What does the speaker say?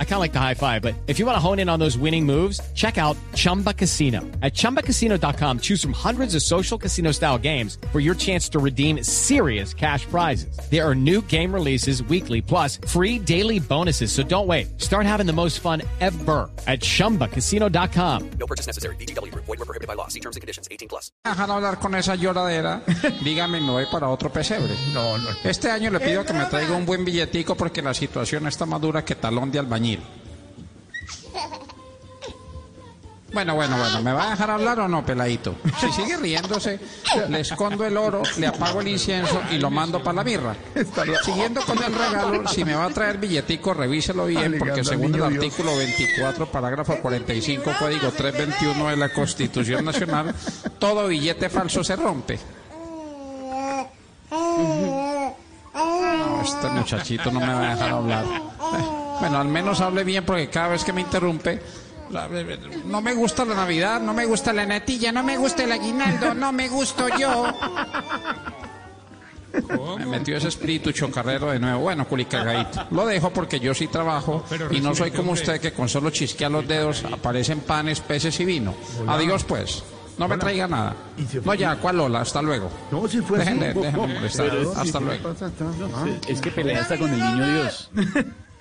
I kind of like the high five, but if you want to hone in on those winning moves, check out Chumba Casino. At ChumbaCasino.com, choose from hundreds of social casino style games for your chance to redeem serious cash prizes. There are new game releases weekly, plus free daily bonuses. So don't wait. Start having the most fun ever at ChumbaCasino.com. No purchase necessary. VGW. Void were prohibited by law. See terms and conditions. 18 plus. dejan hablar con esa lloradera, dígame, me voy para otro pesebre. No, no. Este año le pido que me traiga un buen billetico porque la situación está más dura que talón de albañil. Bueno, bueno, bueno, ¿me va a dejar hablar o no, peladito? Si sigue riéndose, le escondo el oro, le apago el incienso y lo mando para la mirra. Siguiendo con el regalo, si me va a traer billetico, revíselo bien, porque según el artículo 24, parágrafo 45, código 321 de la Constitución Nacional, todo billete falso se rompe. No, este muchachito no me va a dejar hablar. Bueno, al menos hable bien porque cada vez que me interrumpe, no me gusta la Navidad, no me gusta la natilla, no me gusta el aguinaldo, no me gusto yo. Me metió ese espíritu chocarrero de nuevo. Bueno, culicagadito. Lo dejo porque yo sí trabajo y no soy como usted que con solo chisquear los dedos aparecen panes, peces y vino. Adiós pues. No me traiga nada. ¿Y se No ya, ¿cuál Lola? Hasta luego. No, si fue así. Déjenme molestar. Hasta luego. Es que pelea hasta con el niño Dios.